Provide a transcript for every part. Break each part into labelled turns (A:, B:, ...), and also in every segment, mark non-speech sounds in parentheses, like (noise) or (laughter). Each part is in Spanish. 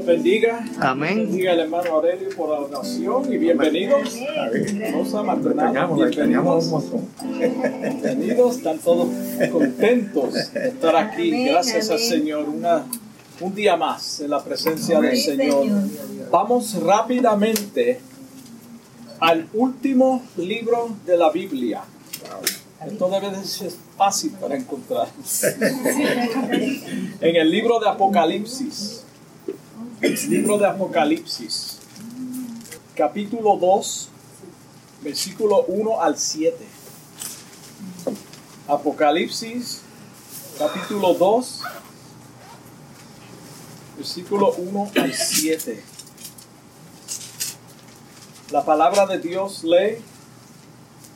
A: los bendiga.
B: Amén.
A: Bendiga al hermano Aurelio por la oración y bienvenidos. Rosa
C: extrañamos
A: bienvenidos. Bienvenidos, están todos contentos de estar aquí.
D: Amén,
A: Gracias al. Señor. Una, un día más en la presencia del Señor.
D: Señor.
A: Vamos rápidamente al último libro de la Biblia. Esto debe de ser fácil para encontrar. (laughs) en el libro de Apocalipsis. Libro de Apocalipsis. Capítulo 2, versículo 1 al 7. Apocalipsis, capítulo 2, versículo 1 al 7. La palabra de Dios lee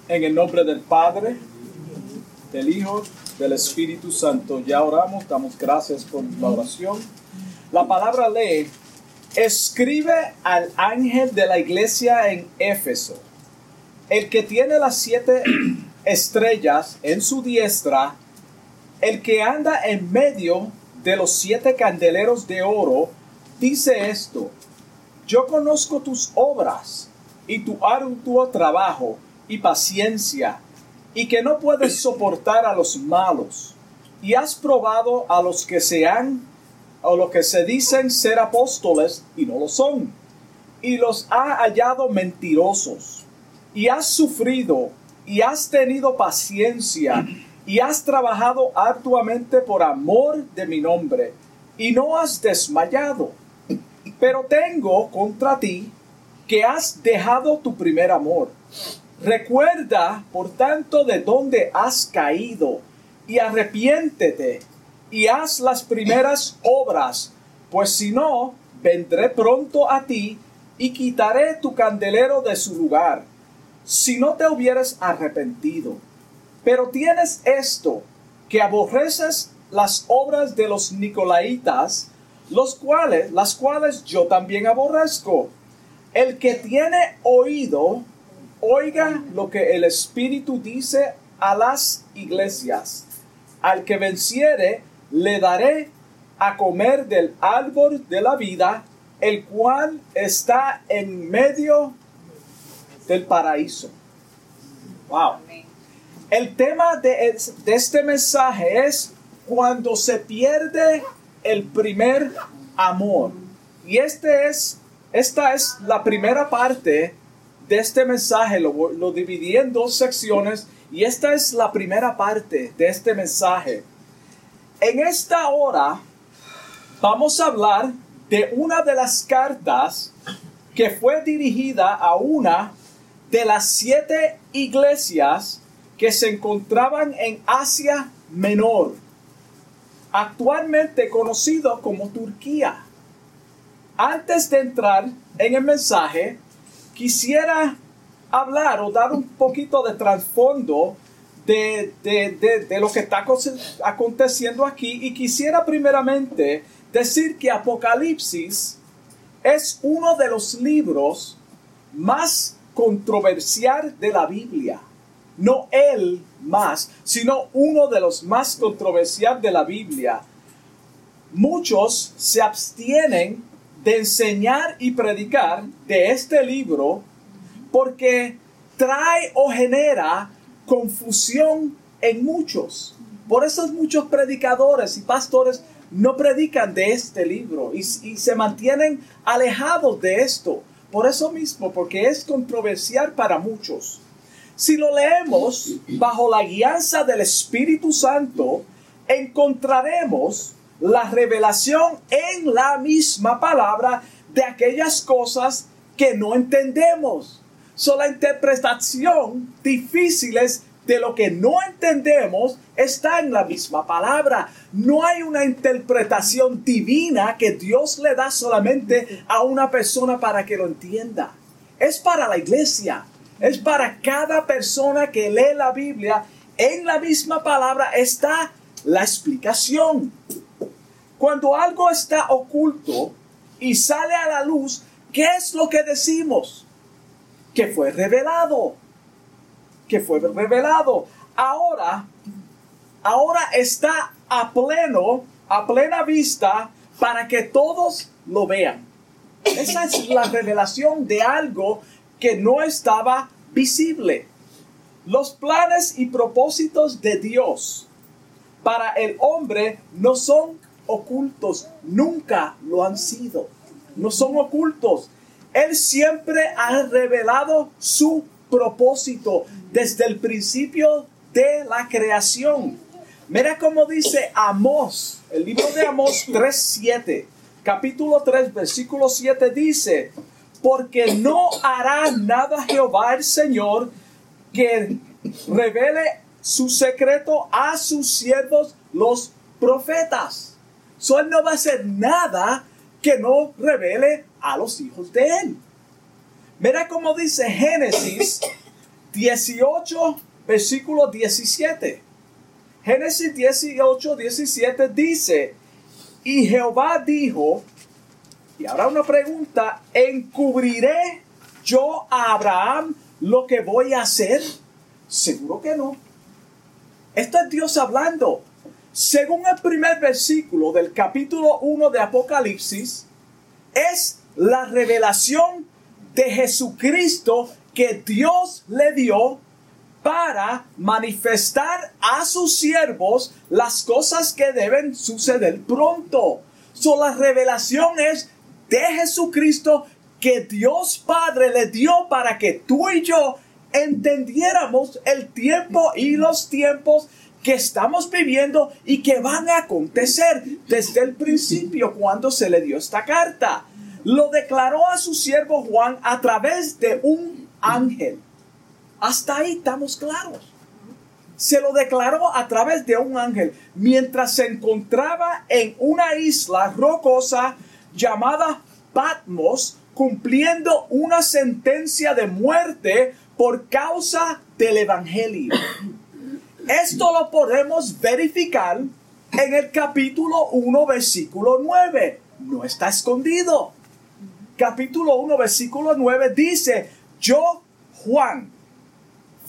A: en el nombre del Padre, del Hijo, del Espíritu Santo. Ya oramos, damos gracias por la oración. La palabra lee, escribe al ángel de la iglesia en Éfeso, el que tiene las siete (clears throat) estrellas en su diestra, el que anda en medio de los siete candeleros de oro, dice esto, yo conozco tus obras y tu arduo trabajo y paciencia, y que no puedes soportar a los malos, y has probado a los que se han, o los que se dicen ser apóstoles y no lo son, y los ha hallado mentirosos, y has sufrido, y has tenido paciencia, y has trabajado arduamente por amor de mi nombre, y no has desmayado. Pero tengo contra ti que has dejado tu primer amor. Recuerda, por tanto, de dónde has caído, y arrepiéntete, y haz las primeras obras, pues si no, vendré pronto a ti, y quitaré tu candelero de su lugar, si no te hubieras arrepentido. Pero tienes esto, que aborreces las obras de los Nicolaitas, los cuales, las cuales yo también aborrezco. El que tiene oído, oiga lo que el Espíritu dice a las iglesias. Al que venciere, le daré a comer del árbol de la vida, el cual está en medio del paraíso. Wow. El tema de, de este mensaje es cuando se pierde el primer amor. Y este es, esta es la primera parte de este mensaje. Lo, lo dividí en dos secciones y esta es la primera parte de este mensaje. En esta hora vamos a hablar de una de las cartas que fue dirigida a una de las siete iglesias que se encontraban en Asia Menor, actualmente conocido como Turquía. Antes de entrar en el mensaje, quisiera hablar o dar un poquito de trasfondo de, de- de- de lo que está aconte- aconteciendo aquí y quisiera primeramente decir que Apocalipsis es uno de los libros más controversial de la Biblia. No el más, sino uno de los más controversial de la Biblia. Muchos se abstienen de enseñar y predicar de este libro porque trae o genera confusión en muchos. Por eso muchos predicadores y pastores no predican de este libro y, se mantienen alejados de esto. Por eso mismo, porque es controversial para muchos. Si lo leemos bajo la guianza del Espíritu Santo, encontraremos la revelación en la misma palabra de aquellas cosas que no entendemos. So, la interpretación difíciles de lo que no entendemos está en la misma palabra. No hay una interpretación divina que Dios le da solamente a una persona para que lo entienda. Es para la iglesia. Es para cada persona que lee la Biblia. En la misma palabra está la explicación. Cuando algo está oculto y sale a la luz, ¿qué es lo que decimos? Que fue revelado. Que fue revelado. Ahora, ahora está a pleno, a plena vista, para que todos lo vean. Esa es la revelación de algo que no estaba visible. Los planes y propósitos de Dios para el hombre no son ocultos, nunca lo han sido. No son ocultos. Él siempre ha revelado su propósito desde el principio de la creación. Mira cómo dice Amós, el libro de Amós (laughs) 3.7, capítulo 3, versículo 7 dice, porque no hará nada Jehová el Señor que revele su secreto a sus siervos los profetas. So, él no va a hacer nada que no revele a los hijos de él. Mira cómo dice Génesis 18, versículo 17. Génesis 18, 17 dice, y Jehová dijo, y ahora una pregunta, ¿encubriré yo a Abraham lo que voy a hacer? Seguro que no. Esto es Dios hablando. Según el primer versículo del capítulo 1 de Apocalipsis, es la revelación de Jesucristo que Dios le dio para manifestar a sus siervos las cosas que deben suceder pronto. So, la revelación es de Jesucristo que Dios Padre le dio para que tú y yo entendiéramos el tiempo y los tiempos que estamos viviendo y que van a acontecer desde el principio cuando se le dio esta carta lo declaró a su siervo Juan a través de un ángel. Hasta ahí estamos claros. Se lo declaró a través de un ángel mientras se encontraba en una isla rocosa llamada Patmos, cumpliendo una sentencia de muerte por causa del Evangelio. Esto lo podemos verificar en el capítulo 1, versículo 9. No está escondido capítulo 1, versículo 9 dice, yo, Juan,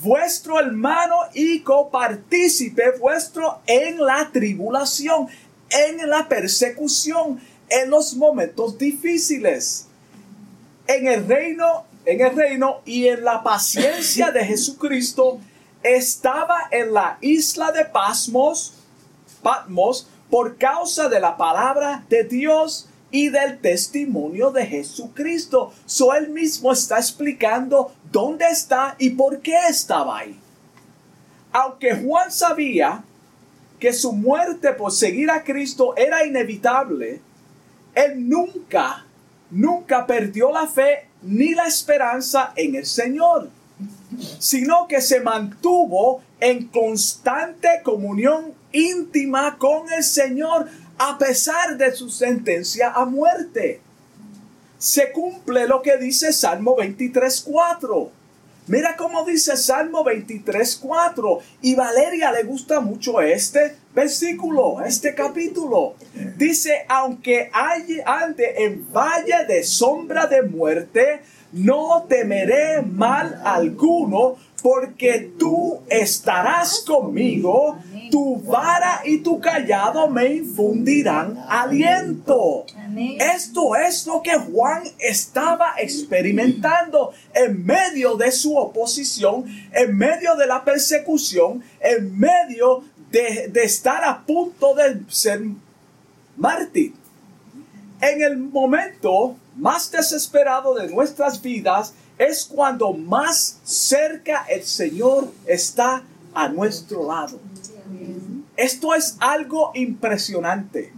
A: vuestro hermano y copartícipe vuestro en la tribulación, en la persecución, en los momentos difíciles, en el reino, en el reino y en la paciencia de Jesucristo, estaba en la isla de Pasmos, Patmos, por causa de la palabra de Dios y del testimonio de Jesucristo. So él mismo está explicando dónde está y por qué estaba ahí. Aunque Juan sabía que su muerte por seguir a Cristo era inevitable, él nunca, nunca perdió la fe ni la esperanza en el Señor, sino que se mantuvo en constante comunión íntima con el Señor a pesar de su sentencia a muerte. Se cumple lo que dice Salmo 23.4. Mira cómo dice Salmo 23.4. Y Valeria le gusta mucho este versículo, este capítulo. Dice, aunque ande en valle de sombra de muerte, no temeré mal alguno, porque tú estarás conmigo, tu vara y tu callado me infundirán aliento. Esto es lo que Juan estaba experimentando en medio de su oposición, en medio de la persecución, en medio de, de estar a punto de ser mártir. En el momento más desesperado de nuestras vidas, es cuando más cerca el Señor está a nuestro lado. Esto es algo impresionante.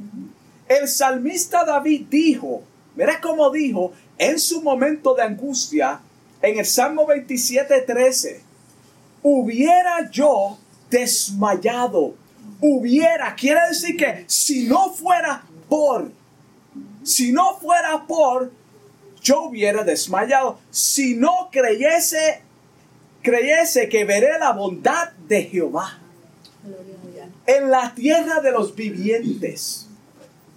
A: El salmista David dijo, mira cómo dijo en su momento de angustia, en el Salmo 27, 13, hubiera yo desmayado, hubiera, quiere decir que si no fuera por, si no fuera por, yo hubiera desmayado si no creyese, creyese que veré la bondad de Jehová en la tierra de los vivientes.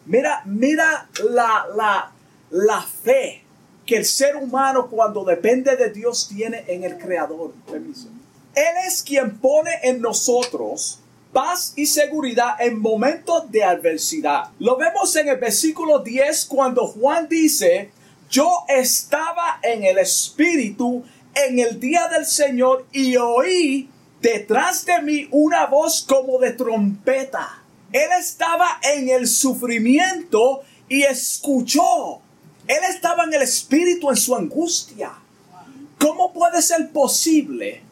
A: Mira, mira la, la, la fe que el ser humano cuando depende de Dios tiene en el Creador. Él es quien pone en nosotros paz y seguridad en momentos de adversidad. Lo vemos en el versículo 10 cuando Juan dice, yo estaba en el Espíritu en el día del Señor y oí detrás de mí una voz como de trompeta. Él estaba en el sufrimiento y escuchó. Él estaba en el Espíritu en su angustia. ¿Cómo puede ser posible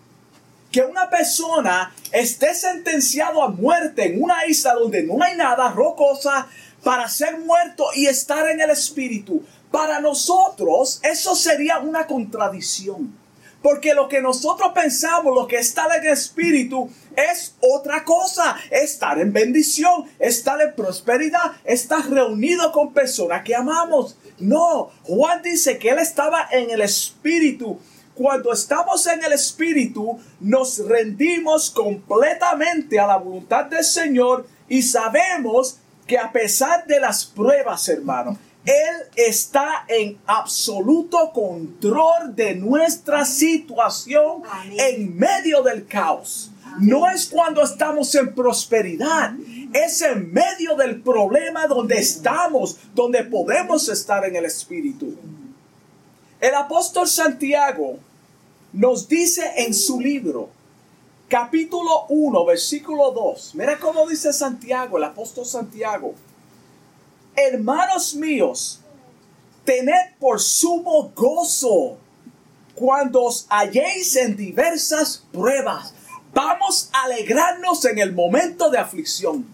A: que una persona esté sentenciado a muerte en una isla donde no hay nada rocosa para ser muerto y estar en el Espíritu? Para nosotros eso sería una contradicción. Porque lo que nosotros pensamos, lo que está en el Espíritu, es otra cosa. Estar en bendición, estar en prosperidad, estar reunido con personas que amamos. No, Juan dice que él estaba en el Espíritu. Cuando estamos en el Espíritu, nos rendimos completamente a la voluntad del Señor y sabemos que a pesar de las pruebas, hermano, él está en absoluto control de nuestra situación en medio del caos. No es cuando estamos en prosperidad, es en medio del problema donde estamos, donde podemos estar en el Espíritu. El apóstol Santiago nos dice en su libro, capítulo 1, versículo 2, mira cómo dice Santiago, el apóstol Santiago hermanos míos, tened por sumo gozo cuando os halléis en diversas pruebas. Vamos a alegrarnos en el momento de aflicción.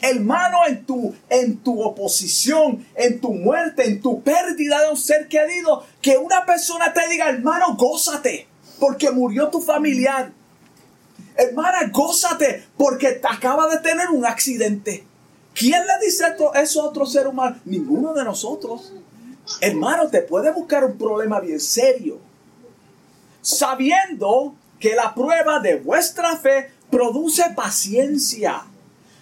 A: Hermano, en tu, en tu oposición, en tu muerte, en tu pérdida de un ser querido, que una persona te diga, hermano, gózate, porque murió tu familiar. Hermana, gózate, porque te acaba de tener un accidente. ¿Quién le dice eso a otro ser humano? Ninguno de nosotros. Hermano, te puede buscar un problema bien serio. Sabiendo que la prueba de vuestra fe produce paciencia.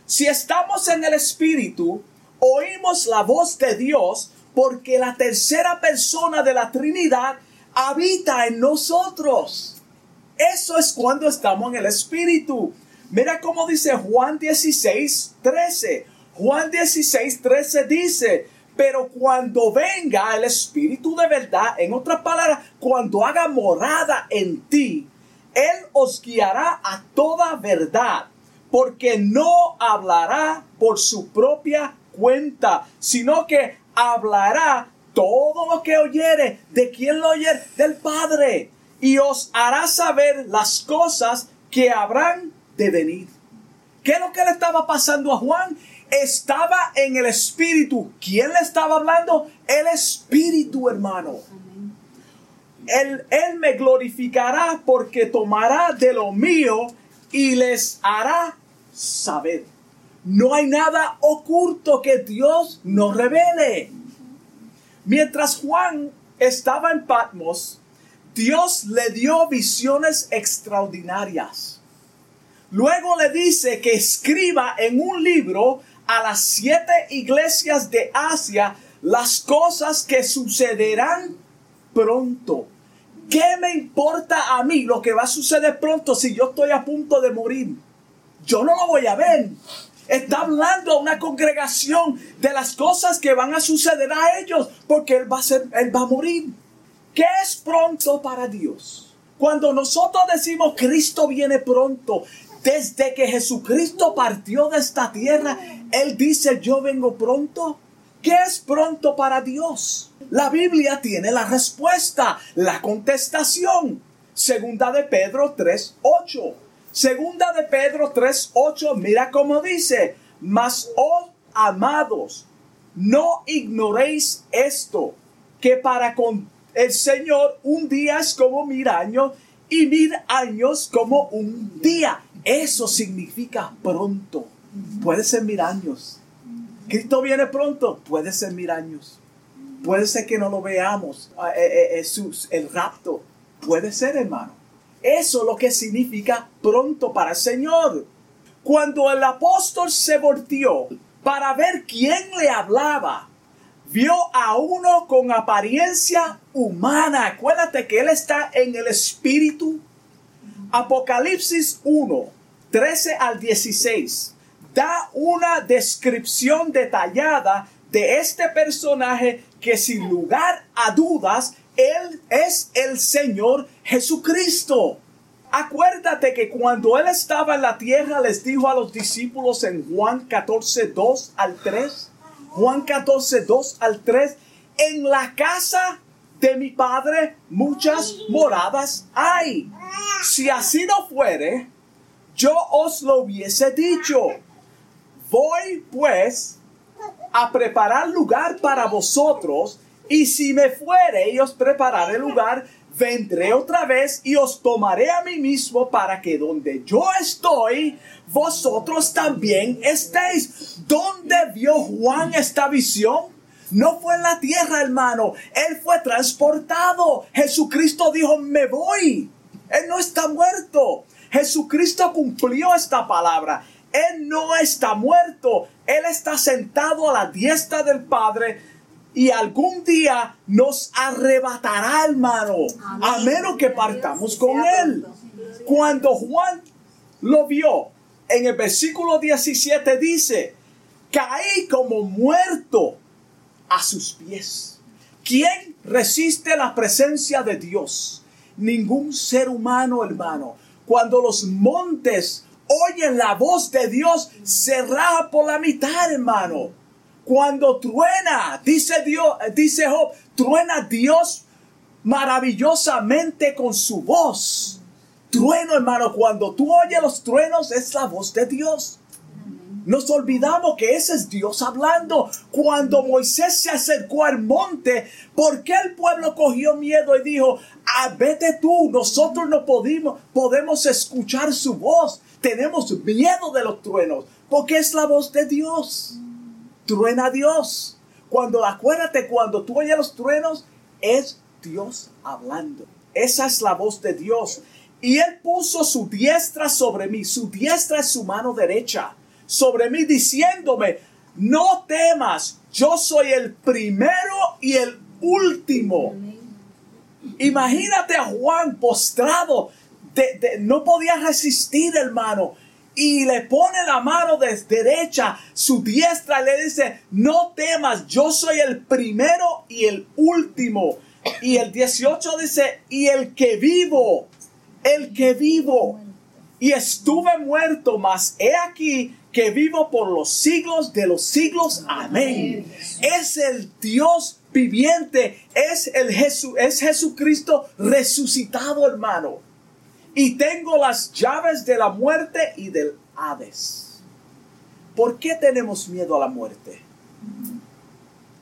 A: Si estamos en el Espíritu, oímos la voz de Dios porque la tercera persona de la Trinidad habita en nosotros. Eso es cuando estamos en el Espíritu. Mira cómo dice Juan 16, 13. Juan 16, 13 dice, pero cuando venga el Espíritu de verdad, en otras palabras, cuando haga morada en ti, Él os guiará a toda verdad, porque no hablará por su propia cuenta, sino que hablará todo lo que oyere. ¿De quién lo oyere? Del Padre. Y os hará saber las cosas que habrán de venir. ¿Qué es lo que le estaba pasando a Juan? estaba en el Espíritu. ¿Quién le estaba hablando? El Espíritu, hermano. Él, él me glorificará porque tomará de lo mío y les hará saber. No hay nada oculto que Dios no revele. Mientras Juan estaba en Patmos, Dios le dio visiones extraordinarias. Luego le dice que escriba en un libro a las siete iglesias de Asia las cosas que sucederán pronto. ¿Qué me importa a mí lo que va a suceder pronto si yo estoy a punto de morir? Yo no lo voy a ver. Está hablando a una congregación de las cosas que van a suceder a ellos porque él va a ser, él va a morir. ¿Qué es pronto para Dios? Cuando nosotros decimos Cristo viene pronto, desde que Jesucristo partió de esta tierra, Él dice, yo vengo pronto. ¿Qué es pronto para Dios? La Biblia tiene la respuesta, la contestación. Segunda de Pedro 3.8. Segunda de Pedro 3.8, mira cómo dice, mas oh amados, no ignoréis esto, que para con el Señor un día es como mil años y mil años como un día. Eso significa pronto. Puede ser mil años. Cristo viene pronto. Puede ser mil años. Puede ser que no lo veamos. Eh, eh, eh, el rapto. Puede ser, hermano. Eso es lo que significa pronto para el Señor. Cuando el apóstol se volteó para ver quién le hablaba, vio a uno con apariencia humana. Acuérdate que él está en el espíritu Apocalipsis 1, 13 al 16, da una descripción detallada de este personaje que sin lugar a dudas, él es el Señor Jesucristo. Acuérdate que cuando él estaba en la tierra les dijo a los discípulos en Juan 14, 2 al 3, Juan 14, 2 al 3, en la casa de mi padre muchas moradas hay. Si así no fuere, yo os lo hubiese dicho. Voy pues a preparar lugar para vosotros, y si me fuere y os prepararé lugar, vendré otra vez y os tomaré a mí mismo para que donde yo estoy, vosotros también estéis. ¿Dónde vio Juan esta visión? No fue en la tierra, hermano. Él fue transportado. Jesucristo dijo, me voy. Él no está muerto. Jesucristo cumplió esta palabra. Él no está muerto. Él está sentado a la diestra del Padre y algún día nos arrebatará, hermano, a menos que partamos con Él. Cuando Juan lo vio, en el versículo 17 dice, caí como muerto a sus pies. ¿Quién resiste la presencia de Dios? Ningún ser humano, hermano. Cuando los montes oyen la voz de Dios, se raja por la mitad, hermano. Cuando truena, dice Dios, dice Job, truena Dios maravillosamente con su voz. Trueno, hermano, cuando tú oyes los truenos es la voz de Dios. Nos olvidamos que ese es Dios hablando. Cuando Moisés se acercó al monte, ¿por qué el pueblo cogió miedo y dijo, ah, vete tú, nosotros no podemos, podemos escuchar su voz? Tenemos miedo de los truenos, porque es la voz de Dios. Truena Dios. Cuando, acuérdate, cuando tú oyes los truenos, es Dios hablando. Esa es la voz de Dios. Y Él puso su diestra sobre mí. Su diestra es su mano derecha sobre mí diciéndome, no temas, yo soy el primero y el último. Imagínate a Juan postrado, no podía resistir, hermano. Y le pone la mano de derecha, su diestra, le dice, no temas, yo soy el primero y el último. Y el 18 dice, y el que vivo, el que vivo. Y estuve muerto, mas he aquí que vivo por los siglos de los siglos. Amén. Es el Dios viviente, es el Jesús, es Jesucristo resucitado, hermano. Y tengo las llaves de la muerte y del Hades. ¿Por qué tenemos miedo a la muerte?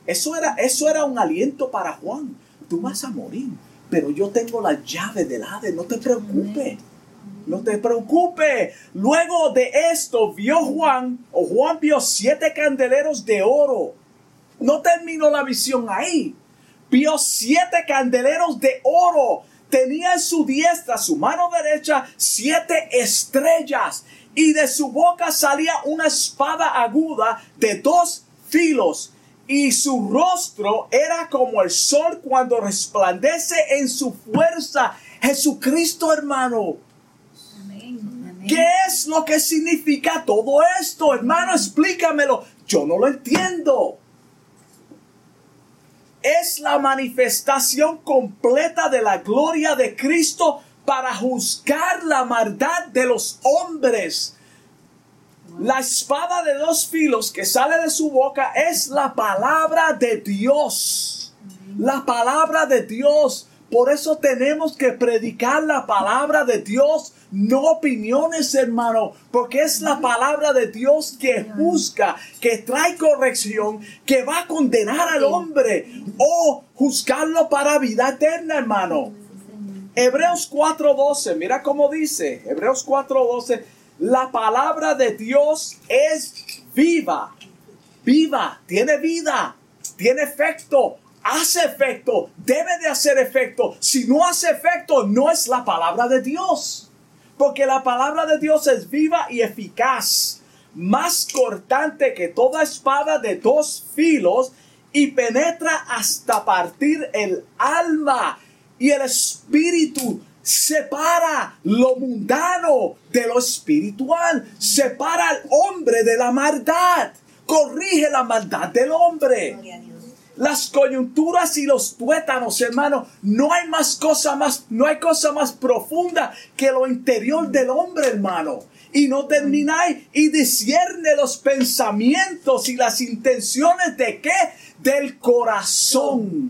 A: Eso era, eso era un aliento para Juan. Tú vas a morir, pero yo tengo la llave del Hades, no te preocupes. No te preocupes. Luego de esto vio Juan, o Juan vio siete candeleros de oro. No terminó la visión ahí. Vio siete candeleros de oro. Tenía en su diestra, su mano derecha, siete estrellas. Y de su boca salía una espada aguda de dos filos. Y su rostro era como el sol cuando resplandece en su fuerza. Jesucristo, hermano ¿Qué es lo que significa todo esto? Hermano, explícamelo. Yo no lo entiendo. Es la manifestación completa de la gloria de Cristo para juzgar la maldad de los hombres. La espada de dos filos que sale de su boca es la palabra de Dios. La palabra de Dios. Por eso tenemos que predicar la palabra de Dios no opiniones, hermano, porque es la palabra de Dios que juzga, que trae corrección, que va a condenar al hombre o juzgarlo para vida eterna, hermano. Hebreos 4:12, mira cómo dice, Hebreos 4:12, la palabra de Dios es viva, viva, tiene vida, tiene efecto, hace efecto, debe de hacer efecto. Si no hace efecto, no es la palabra de Dios. Porque la palabra de Dios es viva y eficaz, más cortante que toda espada de dos filos y penetra hasta partir el alma y el espíritu, separa lo mundano de lo espiritual, separa al hombre de la maldad, corrige la maldad del hombre. Las coyunturas y los tuétanos, hermano, no hay más cosa más, no hay cosa más profunda que lo interior del hombre, hermano. Y no termináis y discierne los pensamientos y las intenciones de qué? Del corazón.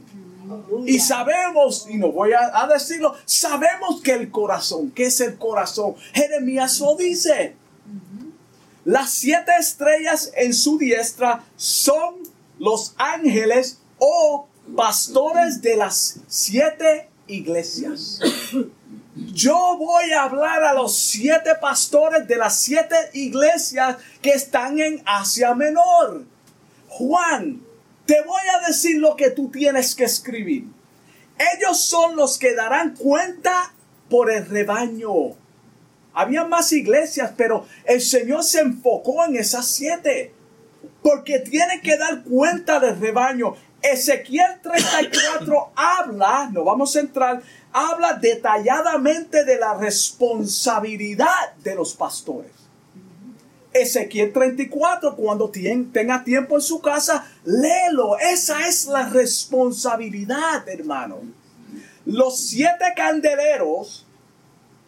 A: Y sabemos, y no voy a, decirlo, sabemos que el corazón, ¿qué es el corazón? Jeremías lo dice. Las siete estrellas en su diestra son los ángeles o pastores de las siete iglesias. Yo voy a hablar a los siete pastores de las siete iglesias que están en Asia Menor. Juan, te voy a decir lo que tú tienes que escribir. Ellos son los que darán cuenta por el rebaño. Había más iglesias, pero el Señor se enfocó en esas siete. Porque tiene que dar cuenta del rebaño. Ezequiel 34 (coughs) habla, no vamos a entrar, habla detalladamente de la responsabilidad de los pastores. Ezequiel 34, cuando tenga tiempo en su casa, léelo. Esa es la responsabilidad, hermano. Los siete candeleros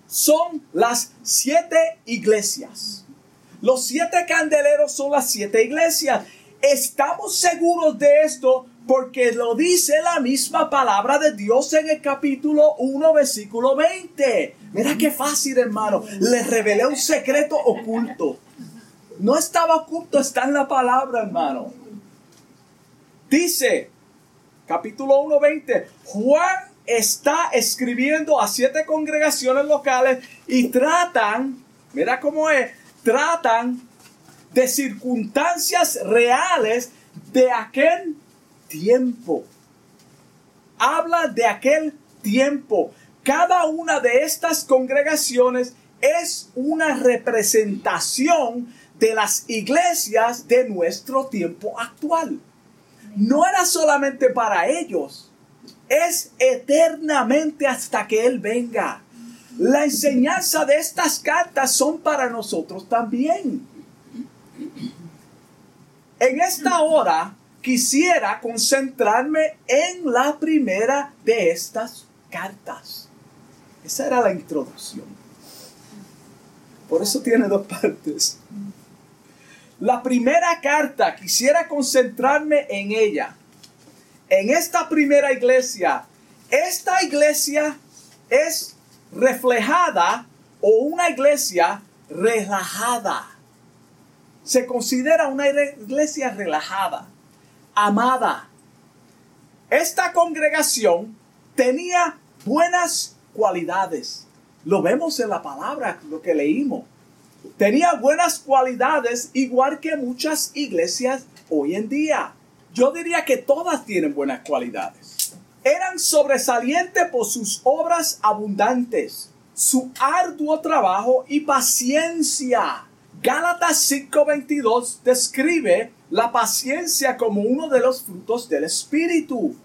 A: son las siete iglesias. Los siete candeleros son las siete iglesias. Estamos seguros de esto porque lo dice la misma palabra de Dios en el capítulo 1, versículo 20. Mira qué fácil, hermano. Le revelé un secreto oculto. No estaba oculto, está en la palabra, hermano. Dice, capítulo 1.20, Juan está escribiendo a siete congregaciones locales y tratan, mira cómo es, tratan de circunstancias reales de aquel tiempo. Habla de aquel tiempo. Cada una de estas congregaciones es una representación de las iglesias de nuestro tiempo actual. No era solamente para ellos, es eternamente hasta que Él venga. La enseñanza de estas cartas son para nosotros también. En esta hora quisiera concentrarme en la primera de estas cartas. Esa era la introducción. Por eso tiene dos partes. La primera carta, quisiera concentrarme en ella. En esta primera iglesia, esta iglesia es reflejada o una iglesia relajada. Se considera una iglesia relajada, amada. Esta congregación tenía buenas cualidades. Lo vemos en la palabra, lo que leímos. Tenía buenas cualidades igual que muchas iglesias hoy en día. Yo diría que todas tienen buenas cualidades. Eran sobresalientes por sus obras abundantes, su arduo trabajo y paciencia. Gálatas 5:22 describe la paciencia como uno de los frutos del Espíritu.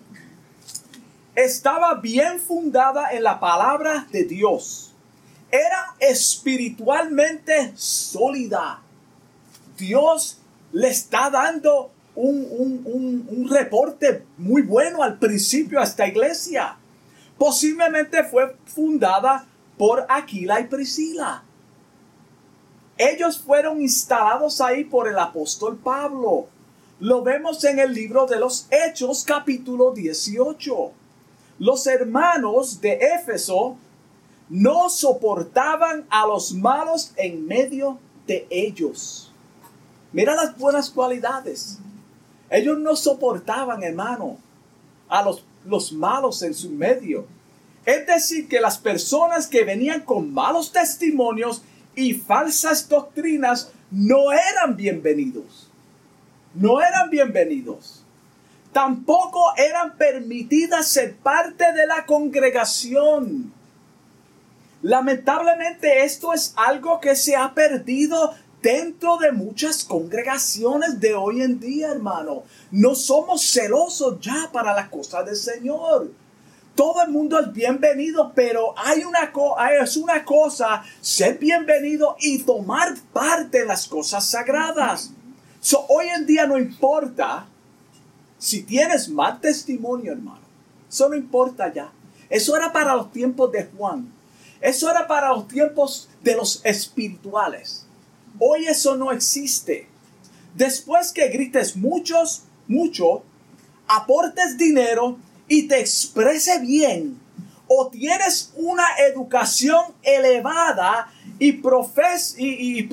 A: Estaba bien fundada en la palabra de Dios era espiritualmente sólida. Dios le está dando un, reporte muy bueno al principio a esta iglesia. Posiblemente fue fundada por Aquila y Priscila. Ellos fueron instalados ahí por el apóstol Pablo. Lo vemos en el libro de los Hechos capítulo 18. Los hermanos de Éfeso no soportaban a los malos en medio de ellos. Mira las buenas cualidades. Ellos no soportaban, hermano, a los, los malos en su medio. Es decir, que las personas que venían con malos testimonios y falsas doctrinas no eran bienvenidos. No eran bienvenidos. Tampoco eran permitidas ser parte de la congregación. Lamentablemente esto es algo que se ha perdido dentro de muchas congregaciones de hoy en día, hermano. No somos celosos ya para la cosa del Señor. todo el mundo es bienvenido, pero hay una, es una cosa ser bienvenido y tomar parte en las cosas sagradas. hoy en día no importa si tienes mal testimonio, hermano. Eso no importa ya. Eso era para los tiempos de Juan. Eso era para los tiempos de los espirituales. Hoy eso no existe. Después que grites muchos, mucho, aportes dinero y te exprese bien, o tienes una educación elevada y, profes y,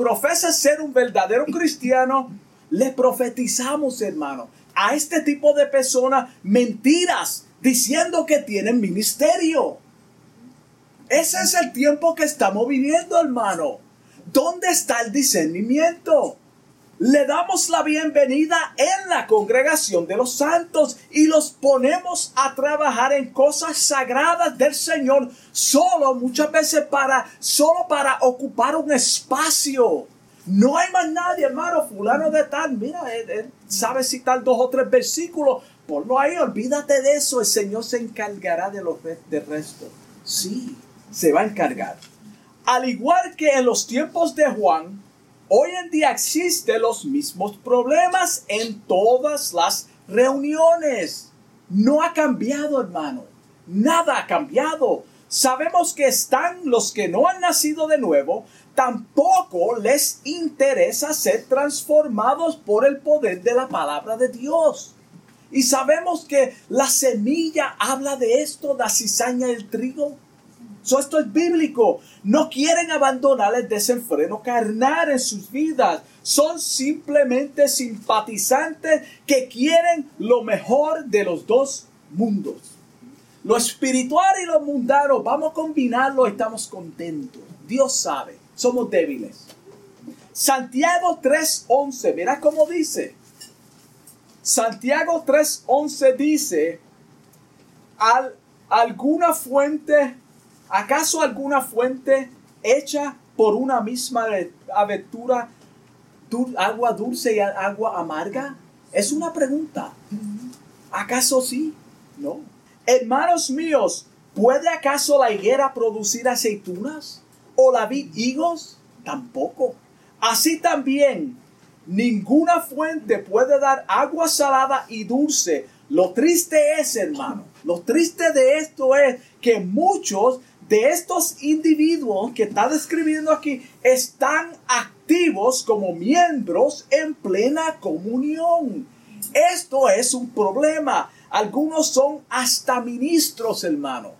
A: ser un verdadero cristiano, le profetizamos, hermano, a este tipo de personas mentiras diciendo que tienen ministerio. Ese es el tiempo que estamos viviendo, hermano. ¿Dónde está el discernimiento? Le damos la bienvenida en la congregación de los santos y los ponemos a trabajar en cosas sagradas del Señor solo muchas veces para solo para ocupar un espacio. No hay más nadie, hermano, fulano de tal. Mira, él, sabe citar dos o tres versículos. Ponlo ahí, olvídate de eso. El Señor se encargará de los del resto. Sí, se va a encargar. Al igual que en los tiempos de Juan, hoy en día existen los mismos problemas en todas las reuniones. No ha cambiado, hermano. Nada ha cambiado. Sabemos que están los que no han nacido de nuevo, tampoco les interesa ser transformados por el poder de la palabra de Dios. Y sabemos que la semilla habla de esto, la cizaña del trigo. Esto es bíblico. No quieren abandonar el desenfreno carnal en sus vidas. Son simplemente simpatizantes que quieren lo mejor de los dos mundos. Lo espiritual y lo mundano, vamos a combinarlo, estamos contentos. Dios sabe somos débiles. Santiago 3.11, mira cómo dice. Santiago 3.11 dice, Al, alguna fuente, ¿acaso alguna fuente hecha por una misma aventura, agua dulce y agua amarga? Es una pregunta. ¿Acaso sí? No. Hermanos míos, ¿puede acaso la higuera producir aceitunas? o la vid higos? Tampoco. Así también, ninguna fuente puede dar agua salada y dulce. Lo triste es, hermano, lo triste de esto es que muchos de estos individuos que está describiendo aquí están activos como miembros en plena comunión. Esto es un problema. Algunos son hasta ministros, hermano.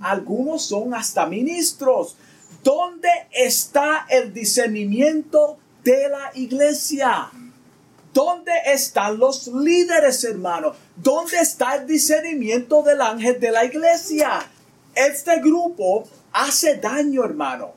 A: Algunos son hasta ministros. ¿Dónde está el discernimiento de la iglesia? ¿Dónde están los líderes, hermano? ¿Dónde está el discernimiento del ángel de la iglesia? Este grupo hace daño, hermano,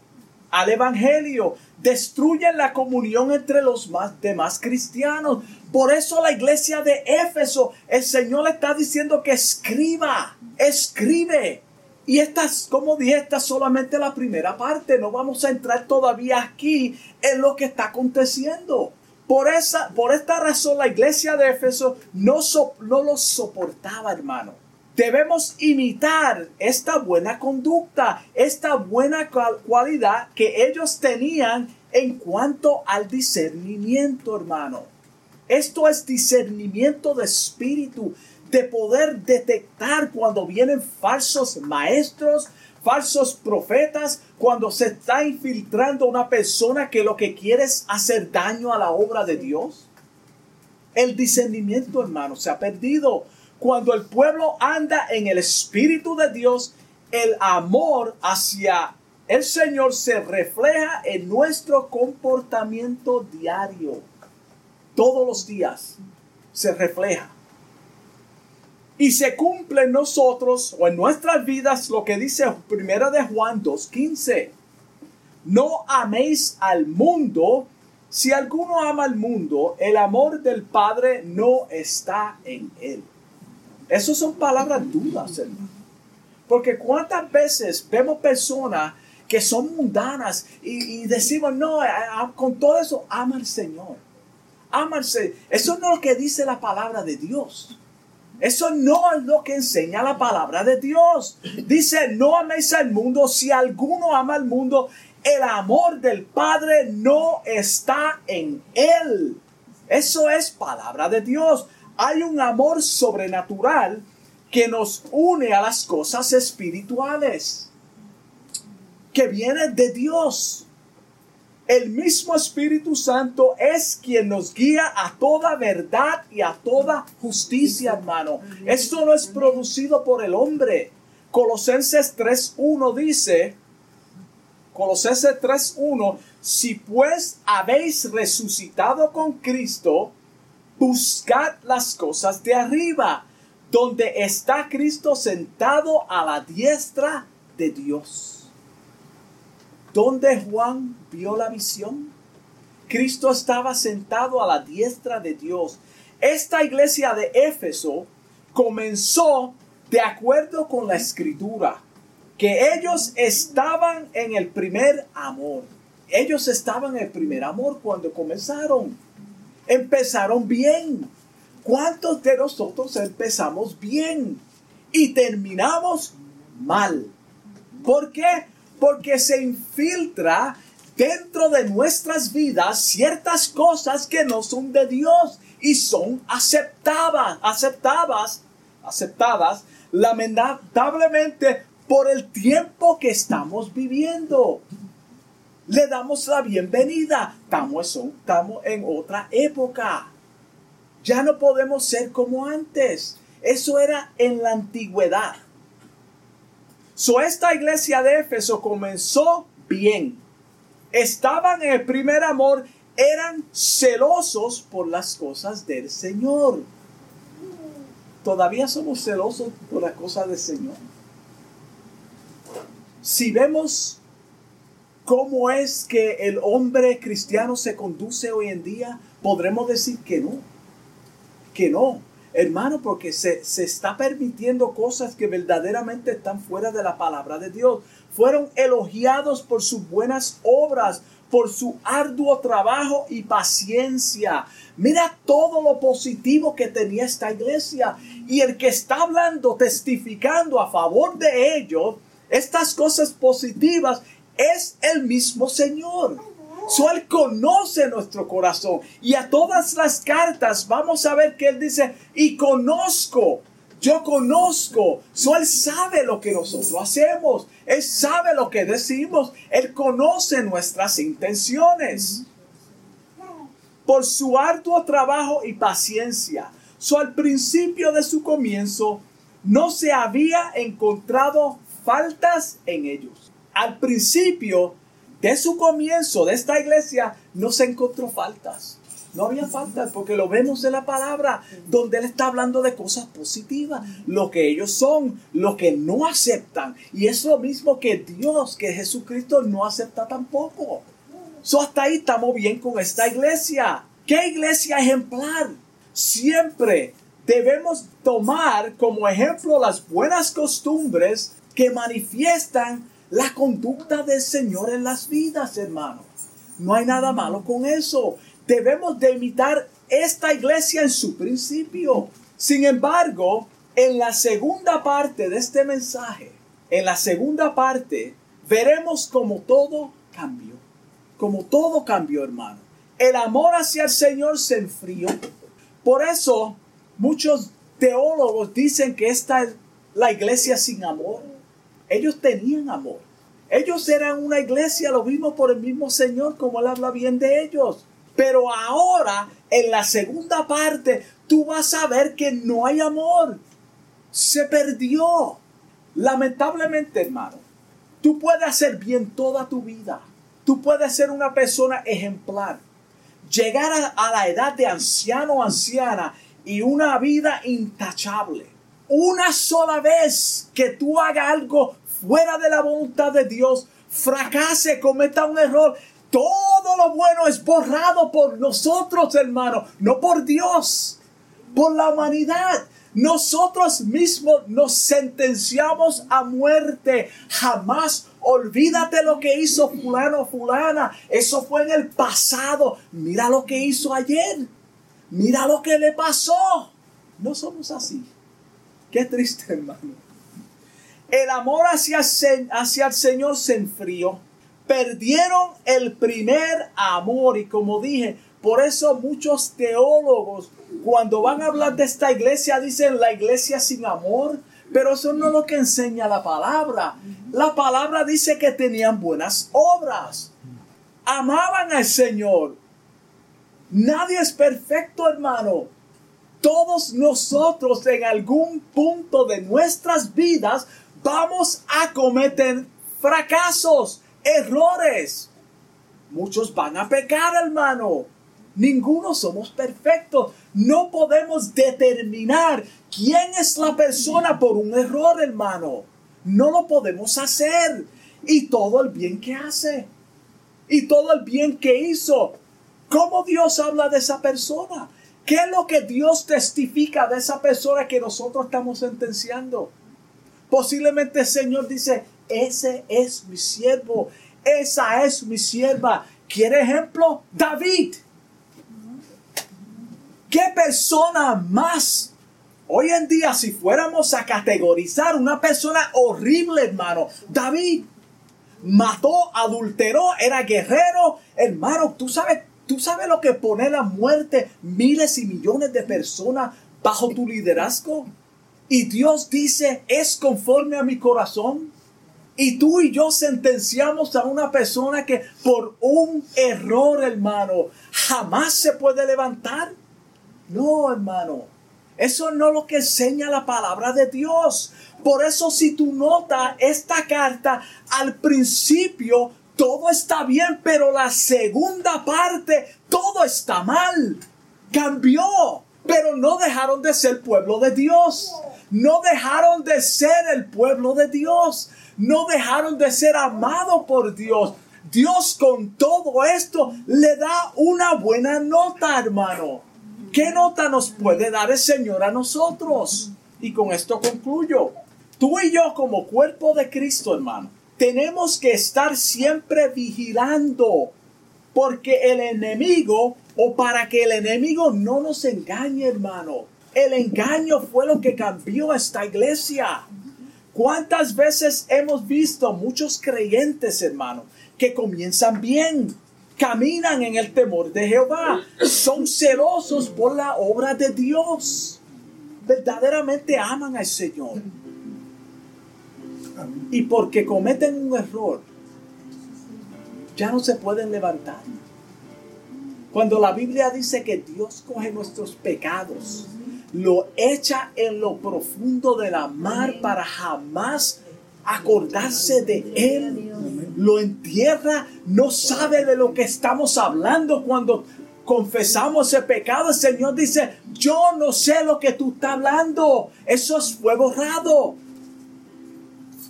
A: al evangelio. Destruyen la comunión entre los demás cristianos. Por eso la iglesia de Éfeso, el Señor le está diciendo que escriba, escribe. Y esta, como dije, esta es solamente la primera parte. No vamos a entrar todavía aquí en lo que está aconteciendo. Por, esa, por esta razón la iglesia de Éfeso no, no lo soportaba, hermano. Debemos imitar esta buena conducta, esta buena cualidad que ellos tenían en cuanto al discernimiento, hermano. Esto es discernimiento de espíritu de poder detectar cuando vienen falsos maestros, falsos profetas, cuando se está infiltrando una persona que lo que quiere es hacer daño a la obra de Dios? El discernimiento, hermano, se ha perdido. Cuando el pueblo anda en el Espíritu de Dios, el amor hacia el Señor se refleja en nuestro comportamiento diario. Todos los días se refleja. Y se cumple en nosotros o en nuestras vidas lo que dice primera de Juan 2.15. No améis al mundo. Si alguno ama al mundo, el amor del Padre no está en él. Esas son palabras duras, hermano. Porque cuántas veces vemos personas que son mundanas y, decimos, no, con todo eso, ama al Señor. Amarse. Eso no es lo que dice la palabra de Dios. Eso no es lo que enseña la palabra de Dios. Dice, no améis al mundo. Si alguno ama al mundo, el amor del Padre no está en él. Eso es palabra de Dios. Hay un amor sobrenatural que nos une a las cosas espirituales, que viene de Dios. El mismo Espíritu Santo es quien nos guía a toda verdad y a toda justicia, hermano. Esto no es producido por el hombre. Colosenses 3.1 dice, Colosenses 3.1, si pues habéis resucitado con Cristo, buscad las cosas de arriba, donde está Cristo sentado a la diestra de Dios. ¿Dónde Juan vio la visión? Cristo estaba sentado a la diestra de Dios. Esta iglesia de Éfeso comenzó de acuerdo con la escritura, que ellos estaban en el primer amor. Ellos estaban en el primer amor cuando comenzaron. Empezaron bien ¿Cuántos de nosotros empezamos bien y terminamos mal? ¿Por qué? Porque se infiltra dentro de nuestras vidas ciertas cosas que no son de Dios y son aceptadas, aceptadas, aceptadas lamentablemente por el tiempo que estamos viviendo. Le damos la bienvenida. Estamos, en otra época. Ya no podemos ser como antes. Eso era en la antigüedad. So, esta iglesia de Éfeso comenzó bien. Estaban en el primer amor, eran celosos por las cosas del Señor. Todavía somos celosos por las cosas del Señor. Si vemos cómo es que el hombre cristiano se conduce hoy en día, podremos decir que no que no. Hermano, porque se, se, está permitiendo cosas que verdaderamente están fuera de la palabra de Dios. Fueron elogiados por sus buenas obras, por su arduo trabajo y paciencia. Mira todo lo positivo que tenía esta iglesia. Y el que está hablando, testificando a favor de ellos, estas cosas positivas, es el mismo Señor. So, él conoce nuestro corazón. Y a todas las cartas vamos a ver que Él dice, y conozco, yo conozco. So, él sabe lo que nosotros hacemos. Él sabe lo que decimos. Él conoce nuestras intenciones. Por su arduo trabajo y paciencia. So, al principio de su comienzo, no se había encontrado faltas en ellos. Al principio de su comienzo de esta iglesia no se encontró faltas. No había faltas porque lo vemos en la palabra donde Él está hablando de cosas positivas, lo que ellos son, lo que no aceptan. Y es lo mismo que Dios, que Jesucristo no acepta tampoco. So, hasta ahí estamos bien con esta iglesia. ¿Qué iglesia ejemplar? Siempre debemos tomar como ejemplo las buenas costumbres que manifiestan la conducta del Señor en las vidas, hermanos. No hay nada malo con eso. Debemos de imitar esta iglesia en su principio. Sin embargo, en la segunda parte de este mensaje, en la segunda parte, veremos como todo cambió. Como todo cambió, hermano. El amor hacia el Señor se enfrió. Por eso, muchos teólogos dicen que esta es la iglesia sin amor. Ellos tenían amor. Ellos eran una iglesia, lo vimos por el mismo Señor, como Él habla bien de ellos. Pero ahora, en la segunda parte, tú vas a ver que no hay amor. Se perdió. Lamentablemente, hermano, tú puedes hacer bien toda tu vida. Tú puedes ser una persona ejemplar. Llegar a, a la edad de anciano o anciana y una vida intachable. Una sola vez que tú hagas algo fuera de la voluntad de Dios, fracase, cometa un error, todo lo bueno es borrado por nosotros, hermano, no por Dios, por la humanidad. Nosotros mismos nos sentenciamos a muerte. Jamás olvídate lo que hizo fulano fulana. Eso fue en el pasado. Mira lo que hizo ayer. Mira lo que le pasó. No somos así. Qué triste, hermano. El amor hacia, hacia el Señor se enfrió. Perdieron el primer amor y como dije, por eso muchos teólogos cuando van a hablar de esta iglesia dicen la iglesia sin amor, pero eso no es lo que enseña la palabra. La palabra dice que tenían buenas obras. Amaban al Señor. Nadie es perfecto, hermano. Todos nosotros en algún punto de nuestras vidas vamos a cometer fracasos, errores. Muchos van a pecar, hermano. Ninguno somos perfectos. No podemos determinar quién es la persona por un error, hermano. No lo podemos hacer. Y todo el bien que hace. Y todo el bien que hizo. ¿Cómo Dios habla de esa persona? ¿Qué es lo que Dios testifica de esa persona que nosotros estamos sentenciando? Posiblemente el Señor dice, ese es mi siervo, esa es mi sierva. ¿Quiere ejemplo? David. ¿Qué persona más? Hoy en día, si fuéramos a categorizar una persona horrible, hermano, David mató, adulteró, era guerrero, hermano, tú sabes, tú sabes lo que pone la muerte miles y millones de personas bajo tu liderazgo. Y Dios dice, es conforme a mi corazón. Y tú y yo sentenciamos a una persona que por un error, hermano, jamás se puede levantar. No, hermano. Eso no es lo que enseña la palabra de Dios. Por eso si tú notas esta carta, al principio todo está bien, pero la segunda parte, todo está mal. Cambió, pero no dejaron de ser pueblo de Dios. No dejaron de ser el pueblo de Dios. No dejaron de ser amado por Dios. Dios con todo esto le da una buena nota, hermano. ¿Qué nota nos puede dar el Señor a nosotros? Y con esto concluyo. Tú y yo como cuerpo de Cristo, hermano, tenemos que estar siempre vigilando porque el enemigo o para que el enemigo no nos engañe, hermano. El engaño fue lo que cambió esta iglesia. ¿Cuántas veces hemos visto muchos creyentes, hermano, que comienzan bien, caminan en el temor de Jehová, son celosos por la obra de Dios, verdaderamente aman al Señor. Y porque cometen un error, ya no se pueden levantar. Cuando la Biblia dice que Dios coge nuestros pecados, lo echa en lo profundo de la mar para jamás acordarse de Él lo entierra, no sabe de lo que estamos hablando cuando confesamos el pecado. El Señor dice, yo no sé lo que tú estás hablando. Eso es fue borrado.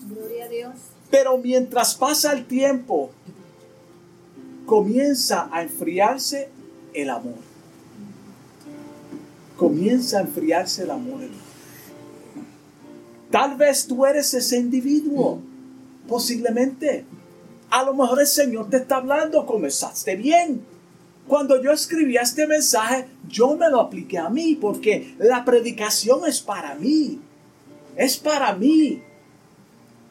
A: Gloria a Dios. Pero mientras pasa el tiempo, comienza a enfriarse el amor. Comienza a enfriarse el amor. Tal vez tú eres ese individuo, posiblemente. A lo mejor el Señor te está hablando, comenzaste bien. Cuando yo escribí este mensaje, yo me lo apliqué a mí porque la predicación es para mí. Es para mí.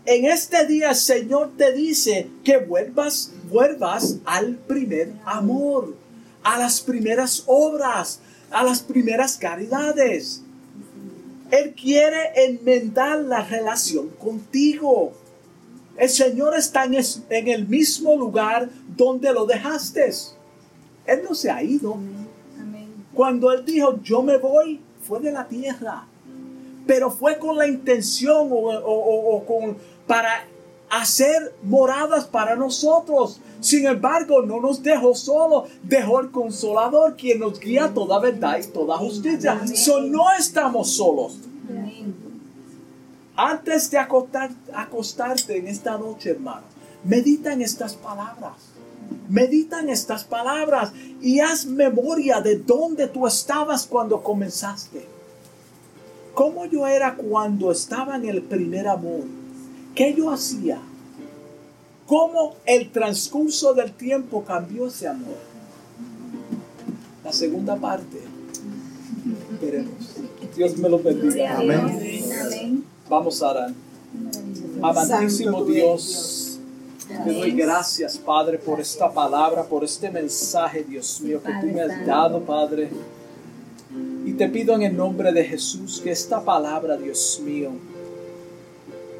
A: En este día el Señor te dice que vuelvas, vuelvas al primer amor, a las primeras obras, a las primeras caridades. Él quiere enmendar la relación contigo. El Señor está en, el mismo lugar donde lo dejaste. Él no se ha ido. Cuando Él dijo, yo me voy, fue de la tierra. Pero fue con la intención o, con, para hacer moradas para nosotros. Sin embargo, no nos dejó solo, dejó el consolador quien nos guía toda verdad y toda justicia. So, no estamos solos. Antes de acostarte en esta noche, hermano, medita en estas palabras. Medita en estas palabras y haz memoria de dónde tú estabas cuando comenzaste. ¿Cómo yo era cuando estaba en el primer amor? ¿Qué yo hacía? ¿Cómo el transcurso del tiempo cambió ese amor? La segunda parte, veremos. Dios me los bendiga.
B: Amén.
A: Vamos a orar. Amantísimo Dios, te doy gracias, Padre, por esta palabra, por este mensaje, Dios mío, que tú me has dado, Padre. Y te pido en el nombre de Jesús que esta palabra, Dios mío,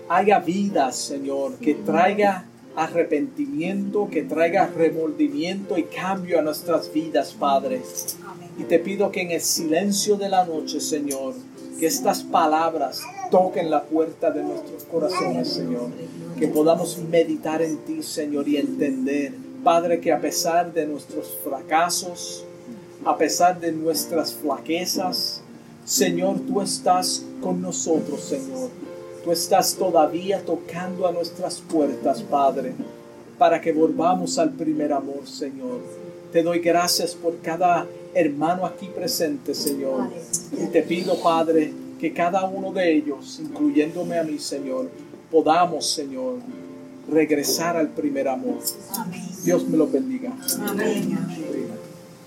A: haga vida, Señor, que traiga arrepentimiento, que traiga remordimiento y cambio a nuestras vidas, Padre. Y te pido que en el silencio de la noche, Señor, que estas palabras toquen la puerta de nuestros corazones, Señor. Que podamos meditar en ti, Señor, y entender, Padre, que a pesar de nuestros fracasos, a pesar de nuestras flaquezas, Señor, tú estás con nosotros, Señor. Tú estás todavía tocando a nuestras puertas, Padre, para que volvamos al primer amor, Señor. Te doy gracias por cada hermano aquí presente, Señor. Y te pido, Padre, que cada uno de ellos, incluyéndome a mí, Señor, podamos, Señor, regresar al primer amor. Dios me lo bendiga.
B: Amén.